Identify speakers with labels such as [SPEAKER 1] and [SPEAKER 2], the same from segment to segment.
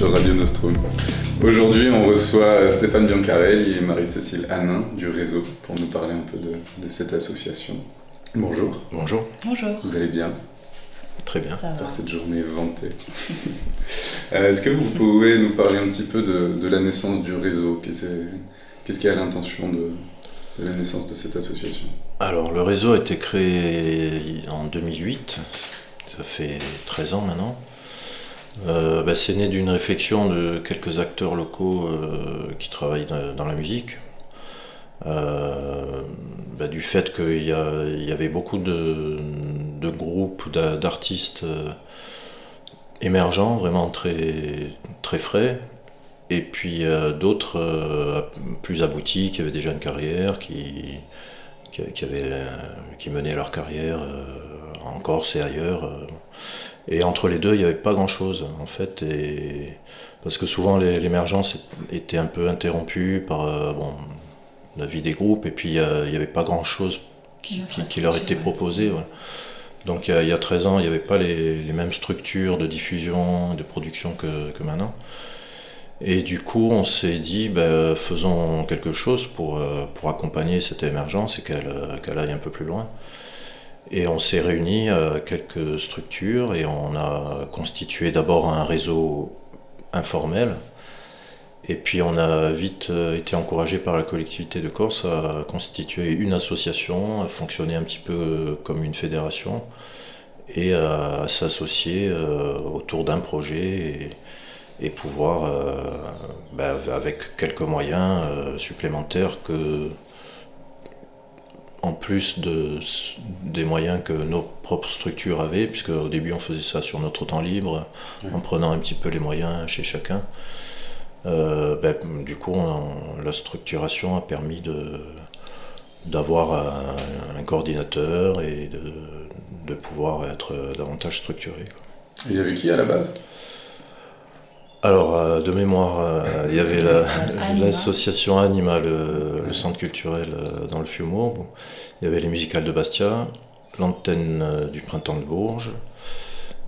[SPEAKER 1] sur Radio Nostrum. Aujourd'hui, on reçoit Stéphane Biancarelli et Marie-Cécile Hanin du réseau pour nous parler un peu de, cette association. Bonjour.
[SPEAKER 2] Bonjour.
[SPEAKER 3] Bonjour.
[SPEAKER 1] Vous allez bien?
[SPEAKER 2] Très bien.
[SPEAKER 1] Par cette journée vantée. Euh, est-ce que vous pouvez nous parler un petit peu de, la naissance du réseau? Qu'est-ce qui à l'intention de, de la naissance de cette association?
[SPEAKER 2] Alors, le réseau a été créé en 2008, ça fait 13 ans maintenant. Euh, bah, c'est né d'une réflexion de quelques acteurs locaux euh, qui travaillent dans, la musique. Euh, bah, du fait qu'il y, avait beaucoup de, groupes d'artistes émergents, vraiment très, très frais, et puis d'autres plus aboutis qui avaient déjà une carrière, qui, menaient leur carrière en Corse et ailleurs. Et entre les deux, il n'y avait pas grand-chose, en fait. Et... Parce que souvent, l'émergence était un peu interrompue par euh, bon, la vie des groupes, et puis il n'y avait pas grand-chose qui, leur était proposé. Donc il y, a, 13 ans, il n'y avait pas les, mêmes structures de diffusion, de production que, maintenant. Et du coup, on s'est dit, ben, faisons quelque chose pour, euh, pour accompagner cette émergence et qu'elle aille un peu plus loin. Et on s'est réunis à euh, quelques structures et on a constitué d'abord un réseau informel. Et puis on a vite euh, été encouragé par la collectivité de Corse à constituer une association, à fonctionner un petit peu euh, comme une fédération et à s'associer autour d'un projet et, pouvoir, ben, avec quelques moyens supplémentaires que en plus de, des moyens que nos propres structures avaient, puisque au début on faisait ça sur notre temps libre, en prenant un petit peu les moyens chez chacun. Euh, ben, du coup, la structuration a permis d'avoir un, coordinateur et de, pouvoir être davantage structuré.
[SPEAKER 1] il y avait qui à la base?
[SPEAKER 2] Alors, euh, de mémoire, euh, il y avait l'association Anima, le, centre culturel euh, dans le Fiumo. il y avait les musicales de Bastia, l'antenne du printemps de Bourges.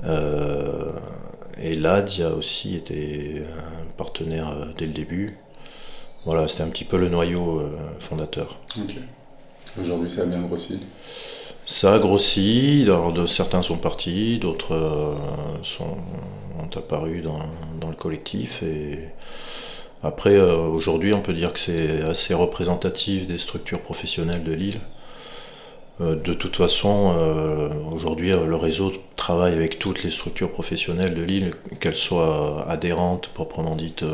[SPEAKER 2] et l'AD a aussi été un partenaire dès le début. Voilà, c'était un petit peu le noyau fondateur.
[SPEAKER 1] Ok. Aujourd'hui, ça a bien grossi
[SPEAKER 2] ça a grossi, certains sont partis, d'autres sont, ont apparu dans, dans le collectif. Et après, euh, aujourd'hui, on peut dire que c'est assez représentatif des structures professionnelles de l'île. Euh, de toute façon, euh, aujourd'hui, le réseau travaille avec toutes les structures professionnelles de l'île, qu'elles soient adhérentes proprement dites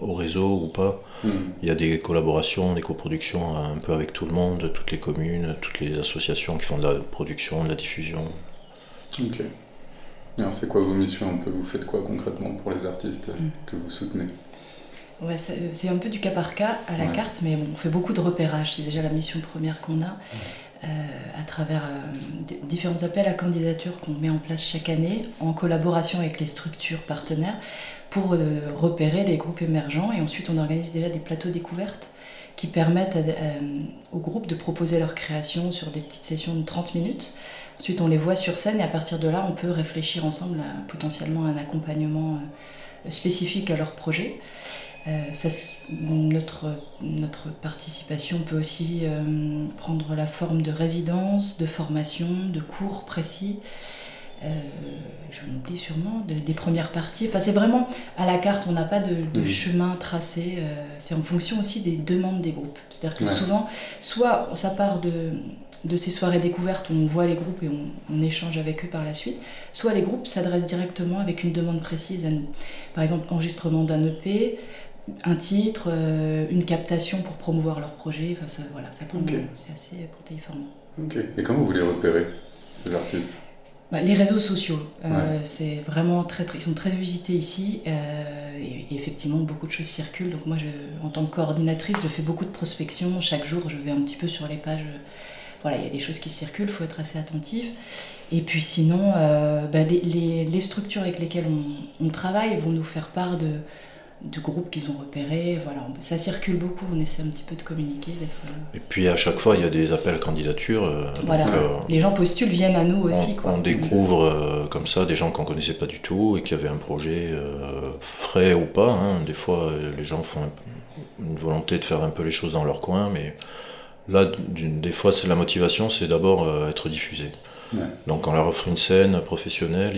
[SPEAKER 2] au réseau ou pas. Hmm. Il y a des collaborations, des coproductions un peu avec tout le monde, toutes les communes, toutes les associations qui font de la production, de la diffusion.
[SPEAKER 1] Ok. Alors c'est quoi vos missions un peu? Vous faites quoi concrètement pour les artistes mm. que vous soutenez?
[SPEAKER 3] Ouais, C'est un peu du cas par cas à la carte, mais bon, on fait beaucoup de repérage. C'est déjà la mission première qu'on a. Euh, à travers euh, différents appels à candidature qu'on met en place chaque année en collaboration avec les structures partenaires pour euh, repérer les groupes émergents et ensuite on organise déjà des plateaux découvertes qui permettent aux groupes de proposer leur création sur des petites sessions de 30 minutes Ensuite, on les voit sur scène et à partir de là, on peut réfléchir ensemble à potentiellement un accompagnement spécifique à leur projet. Euh, notre, notre participation peut aussi euh, prendre la forme de résidence, de formation, de cours précis. je m'oublie sûrement, des premières parties. Enfin, c'est vraiment à la carte, on n'a pas de, chemin tracé. c'est en fonction aussi des demandes des groupes. C'est-à-dire que souvent, soit ça part de, de ces soirées découvertes où on voit les groupes et on, échange avec eux par la suite, soit les groupes s'adressent directement avec une demande précise à nous. Par exemple, enregistrement d'un EP, un titre, euh, une captation pour promouvoir leur projet, enfin ça, voilà, ça c'est assez protéiforme.
[SPEAKER 1] Ok, et comment vous les repérez, ces artistes?
[SPEAKER 3] Bah, les réseaux sociaux, euh, c'est vraiment très, très, ils sont très visités ici euh, et, effectivement beaucoup de choses circulent. Donc moi, je, en tant que coordinatrice, je fais beaucoup de prospection. Chaque jour, je vais un petit peu sur les pages voilà, il y a des choses qui circulent, il faut être assez attentif. Et puis sinon, bah, les, structures avec lesquelles on, travaille vont nous faire part de, de groupes qu'ils ont repérés. Voilà, ça circule beaucoup, on essaie un petit peu de communiquer.
[SPEAKER 2] Et puis à chaque fois, il y a des appels à candidature.
[SPEAKER 3] voilà. les gens postulent, viennent à nous aussi.
[SPEAKER 2] On, on découvre comme ça des gens qu'on ne connaissait pas du tout et qui avaient un projet frais ou pas. Hein. Des fois, les gens font une volonté de faire un peu les choses dans leur coin, mais là, des fois, c'est la motivation, c'est d'abord être diffusé. Donc on leur offre une scène professionnelle,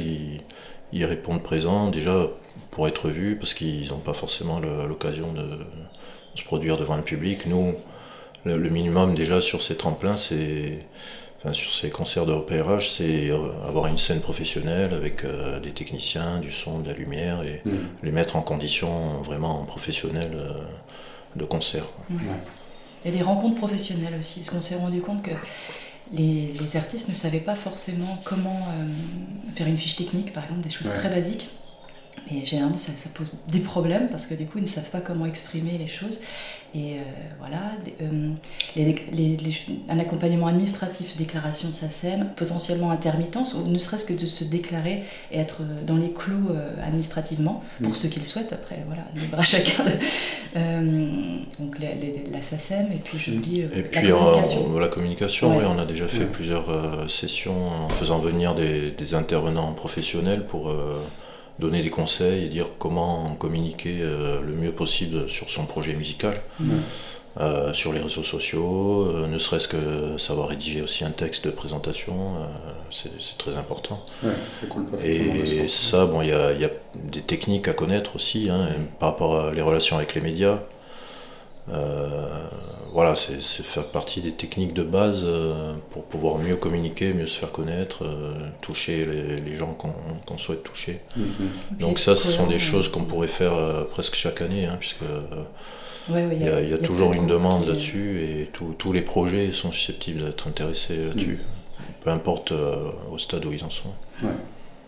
[SPEAKER 2] ils, répondent présent déjà pour être vus parce qu'ils n'ont pas forcément l'occasion de, se produire devant le public. Nous, le, minimum déjà sur ces tremplins, c'est Enfin, sur ces concerts de repérage, c'est avoir une scène professionnelle avec euh, des techniciens, du son, de la lumière et mm. les mettre en condition vraiment professionnelles euh, de concert.
[SPEAKER 3] Il y a des rencontres professionnelles aussi, parce qu'on s'est rendu compte que les, artistes ne savaient pas forcément comment euh, faire une fiche technique, par exemple, des choses très basiques. Mais généralement, ça, ça, pose des problèmes parce que du coup, ils ne savent pas comment exprimer les choses. Et euh, voilà, euh, un accompagnement administratif, déclaration SACEM, potentiellement intermittence, ou ne serait-ce que de se déclarer et être dans les clous euh, administrativement, pour mm. ceux qui le souhaitent, après, voilà, libre à chacun. donc la, SACEM, et puis j'oublie
[SPEAKER 2] et la puis, communication. la communication, oui, on a déjà fait plusieurs sessions en faisant venir des, des intervenants professionnels pour donner des conseils et dire comment communiquer euh, le mieux possible sur son projet musical. Euh, sur les réseaux sociaux, euh, ne serait-ce que savoir rédiger aussi un texte de présentation, c'est très important.
[SPEAKER 1] cool,
[SPEAKER 2] Et ça, bon, il y a, y a, des techniques à connaître aussi, hein, par rapport à les relations avec les médias voilà, c'est faire partie des techniques de base euh, pour pouvoir mieux communiquer, mieux se faire connaître, euh, toucher les, gens qu'on souhaite toucher. Mm-hmm. Donc ça, ce sont des choses qu'on pourrait faire euh, presque chaque année, hein, puisque il y, a, toujours une demande là-dessus et tous les projets sont susceptibles d'être intéressés là-dessus, mm. peu importe au stade où ils en sont.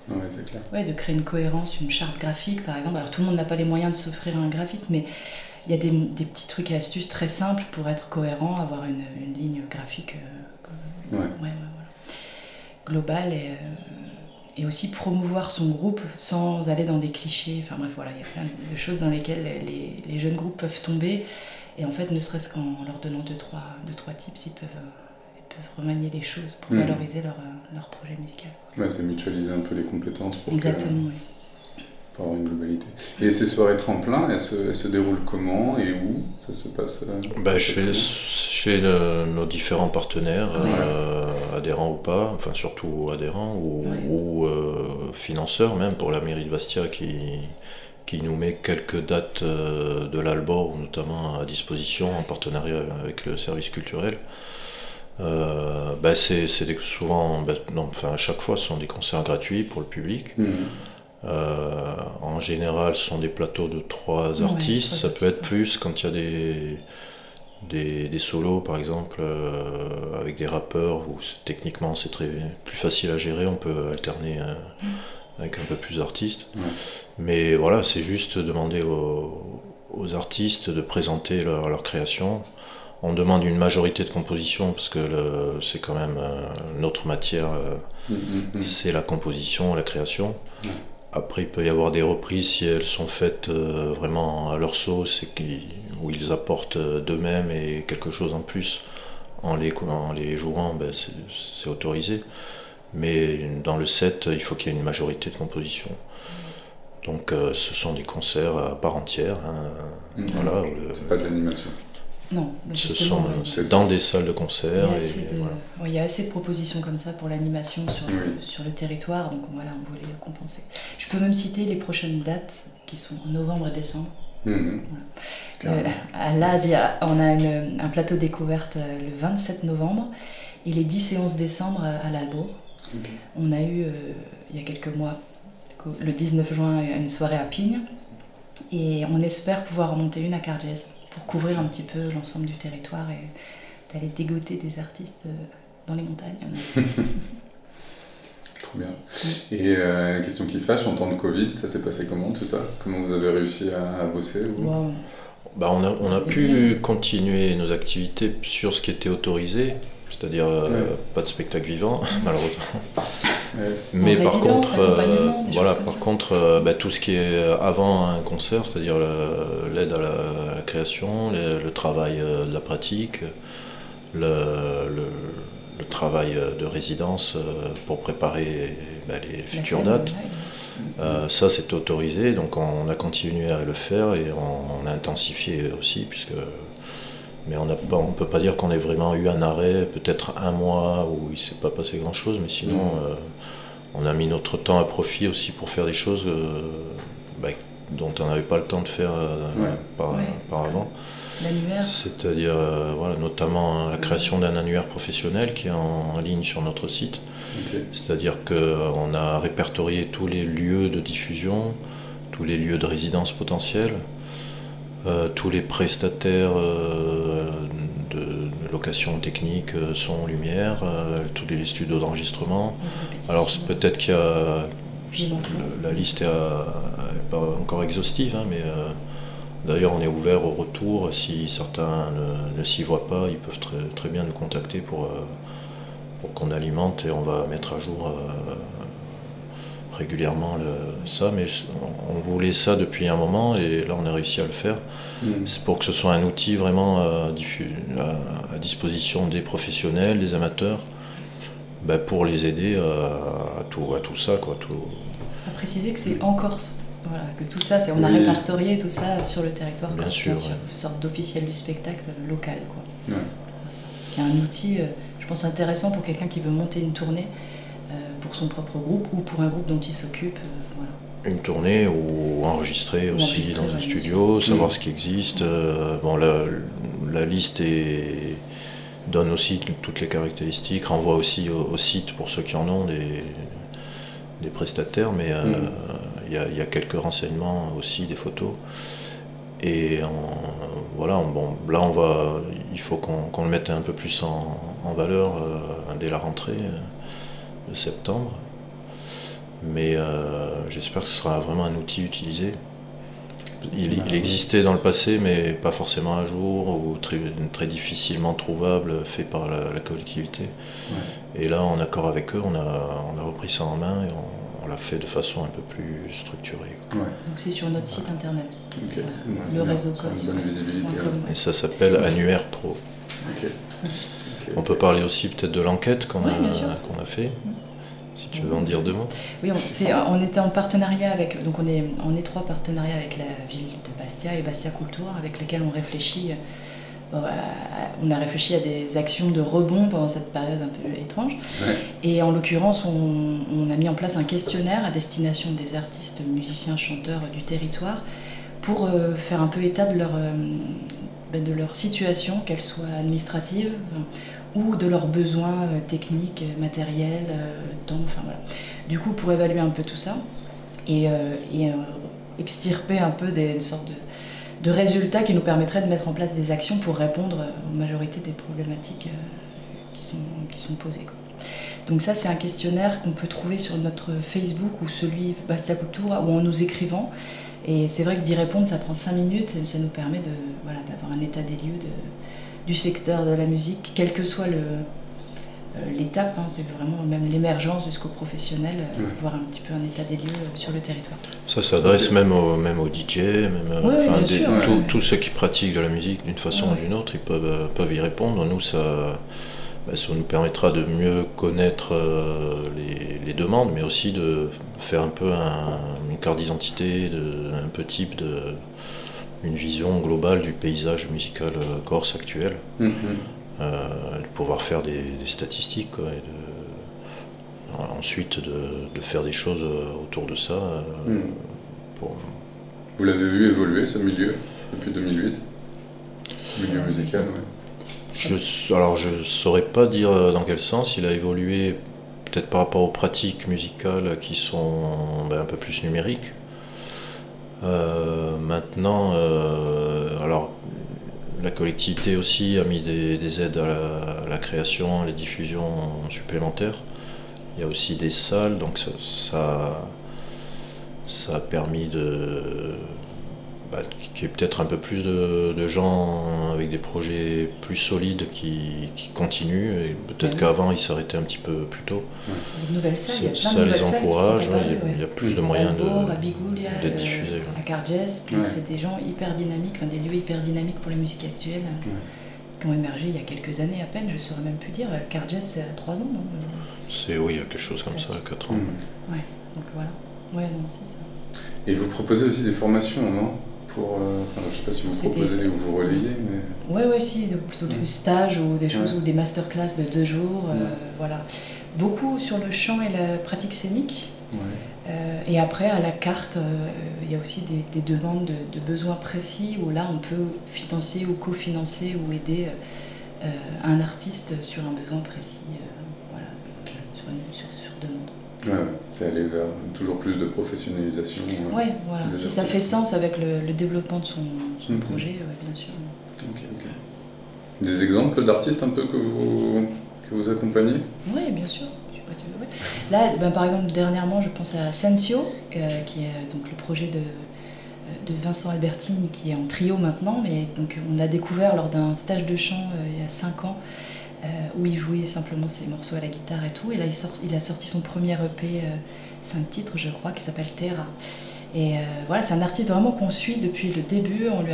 [SPEAKER 1] Ouais, c'est clair.
[SPEAKER 3] Ouais, de créer une cohérence, une charte graphique par exemple. Alors tout le monde n'a pas les moyens de s'offrir un graphisme, mais il y a des, des, petits trucs et astuces très simples pour être cohérent, avoir une, une ligne graphique euh, globale et, euh, et, aussi promouvoir son groupe sans aller dans des clichés. Enfin bref, voilà, il y a plein de choses dans lesquelles les, les jeunes groupes peuvent tomber. Et en fait, ne serait-ce qu'en leur donnant deux trois, deux, trois tips, ils peuvent, ils peuvent remanier les choses pour mmh. valoriser leur, leur, projet musical.
[SPEAKER 1] Ouais, c'est mutualiser un peu les compétences pour
[SPEAKER 3] Exactement, oui
[SPEAKER 1] pour avoir une globalité. Et ces soirées tremplins, elles se, elles se déroulent comment et où ça se passe euh,
[SPEAKER 2] bah, Chez, nos différents partenaires, euh, adhérents ou pas, enfin surtout adhérents ou, euh, financeurs même pour la mairie de Bastia qui, qui nous met quelques dates de l'Albor notamment à disposition en partenariat avec le service culturel. bah c'est souvent, bah, non, enfin à chaque fois, ce sont des concerts gratuits pour le public. Mmh. Euh, en général, ce sont des plateaux de trois artistes. ça peut être plus quand il y a des, des, des solos, par exemple, euh, avec des rappeurs, où techniquement c'est très plus facile à gérer. On peut alterner euh, avec un peu plus d'artistes. Mais voilà, c'est juste demander aux, aux, artistes de présenter leur, leur, création. On demande une majorité de composition parce que c'est quand même notre matière, mm, mm, c'est la composition, la création. Après, il peut y avoir des reprises si elles sont faites euh, vraiment à leur sauce et où ils apportent euh, d'eux-mêmes et quelque chose en plus en les, les jouant, ben c'est autorisé. Mais dans le set, il faut qu'il y ait une majorité de composition. Donc euh, ce sont des concerts à part entière. Hein.
[SPEAKER 1] Mmh. Voilà, c'est pas de l'animation.
[SPEAKER 3] Non,
[SPEAKER 2] ce sont c'est dans des salles de concert.
[SPEAKER 3] Il y, a assez de propositions comme ça pour l'animation sur, sur, le territoire, donc voilà, on voulait compenser. Je peux même citer les prochaines dates qui sont en novembre et décembre. Mhm. Euh, à l'AD, on a un plateau découverte euh, le 27 novembre et les 10 et 11 décembre à l'Albourg. On a eu, euh, il y a quelques mois, le 19 juin, une soirée à Pigne et on espère pouvoir remonter une à Cargès pour couvrir un petit peu l'ensemble du territoire et d'aller dégoter des artistes euh, dans les montagnes.
[SPEAKER 1] Trop bien. Et euh, question qui fâche, en temps de Covid, ça s'est passé comment tout ça? Comment vous avez réussi à, bosser
[SPEAKER 2] bah, on, a, on a pu continuer nos activités sur ce qui était autorisé, c'est-à-dire euh,
[SPEAKER 1] Ouais.
[SPEAKER 2] pas de spectacle vivant, malheureusement.
[SPEAKER 1] Ouais.
[SPEAKER 2] Mais
[SPEAKER 3] En
[SPEAKER 2] par contre, euh, voilà, par
[SPEAKER 3] ça.
[SPEAKER 2] contre, euh, bah, tout ce qui est avant un concert, c'est-à-dire l'aide à, la, à la création, le, le travail euh, de la pratique, le, le- le travail de résidence euh, pour préparer bah, les futures
[SPEAKER 3] scène,
[SPEAKER 2] dates.
[SPEAKER 3] ouais.
[SPEAKER 2] Euh, ça, c'est autorisé, donc on a continué à le faire et on, on a intensifié aussi, puisque. Mais on ne peut pas dire qu'on ait vraiment eu un arrêt, peut-être un mois où il ne s'est pas passé grand-chose, mais sinon,
[SPEAKER 1] Mhm.
[SPEAKER 2] euh, on a mis notre temps à profit aussi pour faire des choses euh, bah, dont on n'avait pas le temps de faire euh,
[SPEAKER 1] Ouais.
[SPEAKER 2] par,
[SPEAKER 3] Ouais.
[SPEAKER 2] par avant.
[SPEAKER 3] L'annuaire.
[SPEAKER 2] C'est-à-dire, euh, voilà, notamment la création d'un annuaire professionnel qui est en ligne sur notre site. C'est-à-dire qu'on a répertorié tous les lieux de diffusion, tous les lieux de résidence potentiels, tous les prestataires euh, de, location technique, euh, son, lumière, euh, tous les studios d'enregistrement. Alors peut-être qu'il y a... La liste est, euh, est pas encore exhaustive, hein, mais euh, d'ailleurs on est ouvert au retour. Si certains ne, ne s'y voient pas, ils peuvent très, très bien nous contacter pour, euh, pour qu'on alimente et on va mettre à jour euh, régulièrement le- ça. Mais on voulait ça depuis un moment et là on a réussi à le faire.
[SPEAKER 1] Mhm.
[SPEAKER 2] C'est pour que ce soit un outil vraiment euh, diffu- à, à disposition des professionnels, des amateurs, bah, pour les aider à, à tout, à tout ça. Quoi, tout,
[SPEAKER 3] À préciser que c'est en Corse. Voilà, que tout ça, c'est, on a
[SPEAKER 1] Oui.
[SPEAKER 3] répertorié tout ça sur le territoire
[SPEAKER 2] Bien sûr, ouais.
[SPEAKER 3] une sorte d'officiel du spectacle local, quoi.
[SPEAKER 1] Ouais.
[SPEAKER 3] Voilà, ça. Qui est un outil, euh, je pense, intéressant pour quelqu'un qui veut monter une tournée euh, pour son propre groupe ou pour un groupe dont il s'occupe. euh, voilà.
[SPEAKER 2] une tournée ou enregistrer
[SPEAKER 3] Ou
[SPEAKER 2] aussi
[SPEAKER 3] enregistrer,
[SPEAKER 2] dans un studio, savoir ce qui existe. Euh, bon, la, la liste est- donne aussi toutes les caractéristiques, renvoie aussi au, au site pour ceux qui en ont des, des prestataires, mais euh,
[SPEAKER 1] Mm.
[SPEAKER 2] il y, a, il y a quelques renseignements aussi, des photos. Et voilà, on- bon, là on va, il faut qu'on le mette un peu plus en, en valeur euh, dès la rentrée euh, de septembre. Mais euh, j'espère que ce sera vraiment un outil utilisé. Il, il existait dans le passé, mais pas forcément à jour ou très, très difficilement trouvable, fait par la, la collectivité. Et là, en accord avec eux, on a, on a repris ça en main et on, on l'a fait de façon un peu plus structurée.
[SPEAKER 1] Ouais.
[SPEAKER 3] Donc c'est sur notre site internet.
[SPEAKER 1] Ok.
[SPEAKER 3] Voilà.
[SPEAKER 1] Ouais,
[SPEAKER 3] Le réseau.
[SPEAKER 2] Et ça s'appelle Annuaire Pro. On peut parler aussi peut-être de l'enquête qu'on a,
[SPEAKER 3] sûr.
[SPEAKER 2] qu'on a fait. Si tu veux en dire deux mots.
[SPEAKER 3] Oui, on, c'est- on était en partenariat avec, donc on est en étroit partenariat avec la ville de Bastia et Bastia Culture, avec lesquels on réfléchit. euh, à- on a réfléchi à des actions de rebond pendant cette période un peu étrange.
[SPEAKER 1] Ouais.
[SPEAKER 3] Et en l'occurrence, on, on a mis en place un questionnaire à destination des artistes, musiciens, chanteurs du territoire pour euh, faire un peu état de leur, euh, ben, de leur situation, qu'elle soit administrative euh, ou de leurs besoins euh, techniques, euh, matériels, euh, temps, enfin voilà. Du coup, pour évaluer un peu tout ça et, extirper un peu des une sorte de, résultats qui nous permettraient de mettre en place des actions pour répondre aux majorités des problématiques qui, sont, qui sont posées. Donc ça, c'est un questionnaire qu'on peut trouver sur notre Facebook ou celui Bastia Cultura ou en nous écrivant. Et c'est vrai que d'y répondre, ça prend 5 minutes et ça nous permet de, voilà, d'avoir un état des lieux du secteur de la musique, quelle que soit euh, l'étape, hein, c'est vraiment même l'émergence jusqu'au professionnel, euh,
[SPEAKER 1] Ouais.
[SPEAKER 3] voir un petit peu un état des lieux euh, sur le territoire.
[SPEAKER 2] Ça s'adresse même aux même aux DJ, même enfin, des-
[SPEAKER 3] sûr,
[SPEAKER 2] tous- ceux qui pratiquent de la musique d'une façon ou d'une autre, ils peuvent, peuvent y répondre. Nous, ça, bah, ça nous permettra de mieux connaître les, les demandes, mais aussi de faire un peu un- une carte d'identité, de- un peu type de une vision globale du paysage musical euh, corse actuel,
[SPEAKER 1] Mhm.
[SPEAKER 2] euh, de pouvoir faire des, des statistiques quoi, et de- ensuite de, de faire des choses euh, autour de ça euh,
[SPEAKER 1] Mhm.
[SPEAKER 2] pour,
[SPEAKER 1] Vous l'avez vu évoluer ce milieu depuis 2008 Milieu musical.
[SPEAKER 2] Je, alors je saurais pas dire dans quel sens il a évolué, peut-être par rapport aux pratiques musicales qui sont ben, un peu plus numériques. Euh, maintenant, euh, alors la collectivité aussi a mis des, des aides à la, création, à la diffusion supplémentaires. Il y a aussi des salles, donc ça, ça a permis de, bah, qu'il y ait peut-être un peu plus de, gens avec des projets plus solides qui, continuent. Et peut-être qu'avant, ils s'arrêtaient un petit peu plus tôt.
[SPEAKER 3] Une nouvelle salle,
[SPEAKER 2] ça les encourage, il y, a plus de moyens
[SPEAKER 3] d'être diffusés. À Cargès, c'est des gens hyper dynamiques, des lieux hyper dynamiques pour la musique actuelle. qui ont émergé il y a quelques années à peine, je ne saurais même plus dire. Cargès, c'est à 3 ans, non
[SPEAKER 2] C'est oui, il y a quelque chose comme ça, 4 ans.
[SPEAKER 3] Mmh. Ouais, donc voilà. Ouais, non, c'est ça.
[SPEAKER 1] Et vous proposez aussi des formations, non? Euh, je ne sais pas si vous proposez ou vous relayez, mais...
[SPEAKER 3] Oui, ouais, si, plutôt des stages ou des choses, ou des masterclass de deux jours, euh, voilà. Beaucoup sur le chant et la pratique scénique. Euh, et après, à la carte, il y a aussi des, demandes de, besoins précis où là, on peut financer ou cofinancer ou aider un artiste sur un besoin précis, voilà, sur, une, sur, sur demande.
[SPEAKER 1] Ouais, c'est aller vers toujours plus de professionnalisation.
[SPEAKER 3] Euh, ouais, voilà. Si ça fait sens avec le, développement de son, mhm. projet, bien sûr.
[SPEAKER 1] Des exemples d'artistes un peu que vous, que vous accompagnez?
[SPEAKER 3] Oui, bien sûr. Là, ben, par exemple, dernièrement, je pense à Sensio, euh, qui est donc le projet de, de Vincent Albertini, qui est en trio maintenant, mais donc on l'a découvert lors d'un stage de chant euh, il y a 5 ans où il jouait simplement ses morceaux à la guitare et tout. Et là, il, a sorti son premier EP, 5 euh, titres, je crois, qui s'appelle Terra. Et euh, voilà, c'est un artiste vraiment qu'on suit depuis le début. On lui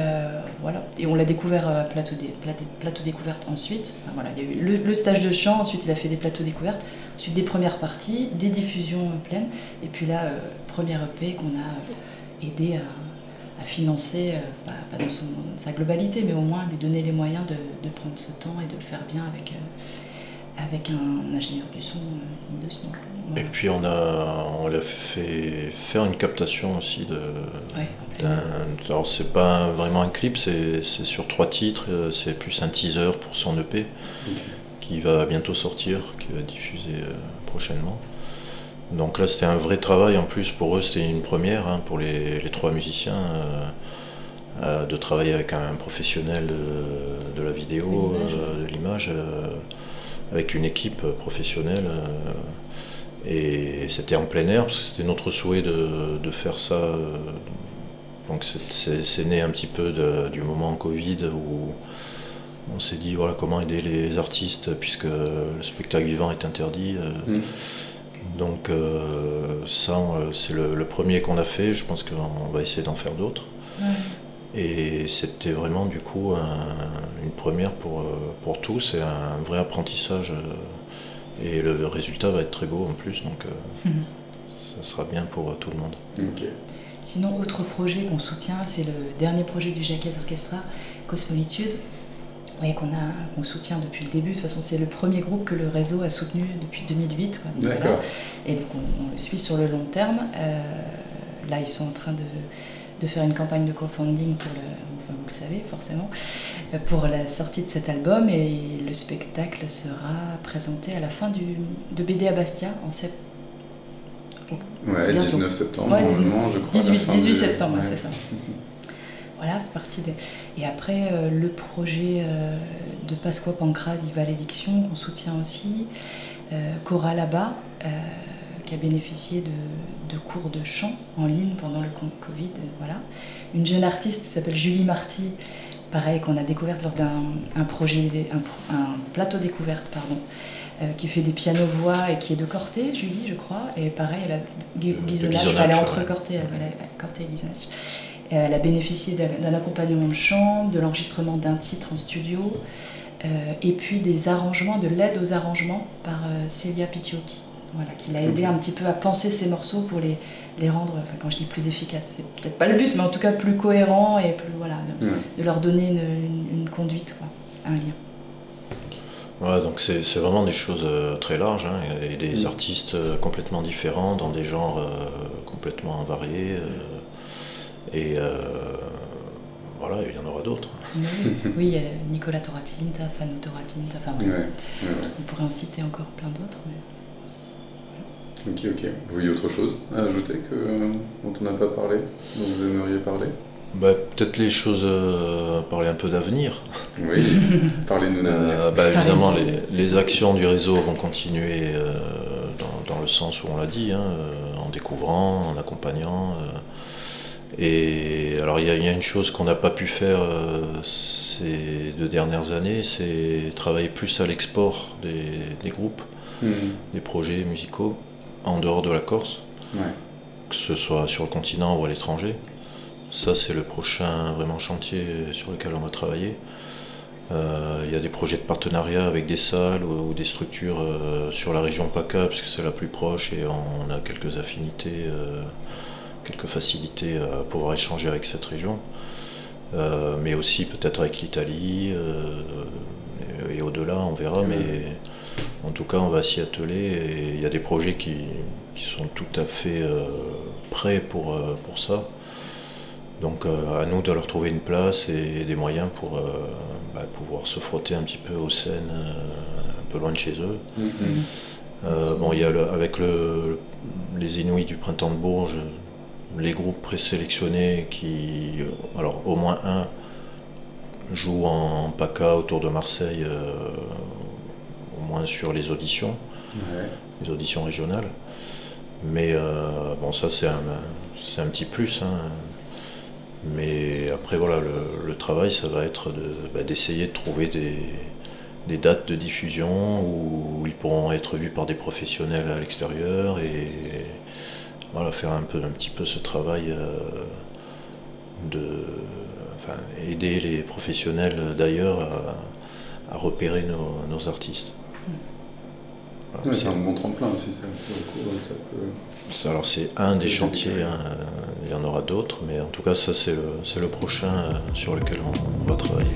[SPEAKER 3] voilà, et on l'a découvert plateau, des, plateau, découverte ensuite. voilà, il y a eu le, stage de chant, ensuite il a fait des plateaux découvertes, ensuite des premières parties, des diffusions pleines. Et puis là, premier EP qu'on a aidé à à financer, euh, pas, dans sa globalité, mais au moins lui donner les moyens de, prendre ce temps et de le faire bien avec, euh, avec un, ingénieur du son euh, de son.
[SPEAKER 2] Et puis on a, on l'a fait faire une captation aussi de. alors c'est pas vraiment un clip, c'est, sur trois titres, c'est plus un teaser pour son EP qui va bientôt sortir, qui va diffuser prochainement. Donc là, c'était un vrai travail. En plus, pour eux, c'était une première, hein, pour les, trois musiciens, euh, euh, de travailler avec un professionnel de, la vidéo, de l'image, euh, avec une équipe professionnelle. et c'était en plein air, parce que c'était notre souhait de, faire ça. donc c'est né un petit peu du moment Covid où on s'est dit voilà comment aider les artistes puisque le spectacle vivant est interdit. Mmh. Donc euh, ça, c'est le, premier qu'on a fait. Je pense qu'on va essayer d'en faire d'autres. Et c'était vraiment du coup une première pour, euh, pour tous et un vrai apprentissage. Euh, et le résultat va être très beau en plus, donc mhm. ça sera bien pour tout le monde.
[SPEAKER 3] Sinon, autre projet qu'on soutient, c'est le dernier projet du Jacques Orchestra, Cosmolitude oui, qu'on qu'on soutient depuis le début. De toute façon, c'est le premier groupe que le réseau a soutenu depuis 2008.
[SPEAKER 1] D'accord.
[SPEAKER 3] Et donc, on, le suit sur le long terme. Euh, là, ils sont en train de, de faire une campagne de crowdfunding pour le, enfin, vous le savez forcément, euh, pour la sortie de cet album. Et le spectacle sera présenté à la fin du, de BD à Bastia en septembre.
[SPEAKER 1] Ouais, 19 septembre, ouais, 19, je crois.
[SPEAKER 3] 18, 18 septembre, c'est ça. Voilà, partie des... Et après, euh, le projet euh, de Pasqua Pancras, Valédiction, qu'on soutient aussi. Euh, Cora là-bas, qui a bénéficié de, cours de chant en ligne pendant le Covid. Voilà. Une jeune artiste qui s'appelle Julie Marty, pareil, qu'on a découverte lors d'un projet, un, plateau découverte, pardon. qui fait des pianos-voix et qui est de Corté, Julie, je crois. Et pareil, elle a Guisonnage, elle est entre Corté, Corté et. Euh, elle a bénéficié d'un accompagnement de chant, de l'enregistrement d'un titre en studio, euh, et puis des arrangements, de l'aide aux arrangements par euh, Celia Pitiocchi, voilà, qui l'a aidé un petit peu à penser ses morceaux pour les, les rendre, enfin, quand je dis plus efficaces, c'est peut-être pas le but, mais en tout cas plus cohérents et plus, voilà, de, leur donner une, conduite, quoi, un lien.
[SPEAKER 2] Ouais, donc c'est vraiment des choses très larges, hein, et des artistes complètement différents, dans des genres complètement variés. Et euh, voilà, il y en aura d'autres.
[SPEAKER 3] Oui, il y a Nicolas Toratinta, Fanou Toratinta, enfin on pourrait en citer encore plein d'autres.
[SPEAKER 1] Ok, ok. Vous voyez autre chose à ajouter que, dont on n'a pas parlé, dont vous aimeriez parler?
[SPEAKER 2] Bah, Peut-être les choses, euh, parler un peu d'avenir.
[SPEAKER 1] Oui, parlez-nous d'avenir.
[SPEAKER 2] Euh, bah, évidemment, les, les, actions du réseau vont continuer dans, dans, le sens où on l'a dit, hein, en découvrant, en accompagnant Et alors il y, a une chose qu'on n'a pas pu faire euh, ces deux dernières années, c'est travailler plus à l'export des, groupes, hmm. des projets musicaux en dehors de la Corse, que ce soit sur le continent ou à l'étranger. Ça c'est le prochain vraiment chantier sur lequel on va travailler. Euh, il y a des projets de partenariat avec des salles ou, des structures euh, sur la région PACA, puisque c'est la plus proche et on, a quelques affinités quelques facilités à pouvoir échanger avec cette région, euh, mais aussi peut-être avec l'Italie euh, et, au-delà, on verra, mais en tout cas on va s'y atteler et il y a des projets qui, sont tout à fait euh, prêts pour, pour ça. Donc à nous de leur trouver une place et des moyens pour bah, pouvoir se frotter un petit peu aux scènes un peu loin de chez eux. Mm-hmm. bon, il y a avec le, les Inuits du printemps de Bourges, les groupes présélectionnés qui, alors au moins un, joue en PACA autour de Marseille, euh, au moins sur les auditions, les auditions régionales. Mais euh, bon, ça c'est un, un, petit plus. Hein. Mais après, voilà, le, travail, ça va être bah, d'essayer de, trouver des, des, dates de diffusion où ils pourront être vus par des professionnels à l'extérieur et voilà, faire un, peu, un petit peu ce travail euh, de aider les professionnels d'ailleurs à, repérer nos, artistes.
[SPEAKER 1] c'est un bon tremplin aussi, ça,
[SPEAKER 2] Alors c'est un des chantiers, hein, il y en aura d'autres, mais en tout cas ça c'est le, le, prochain euh, sur lequel on, va travailler.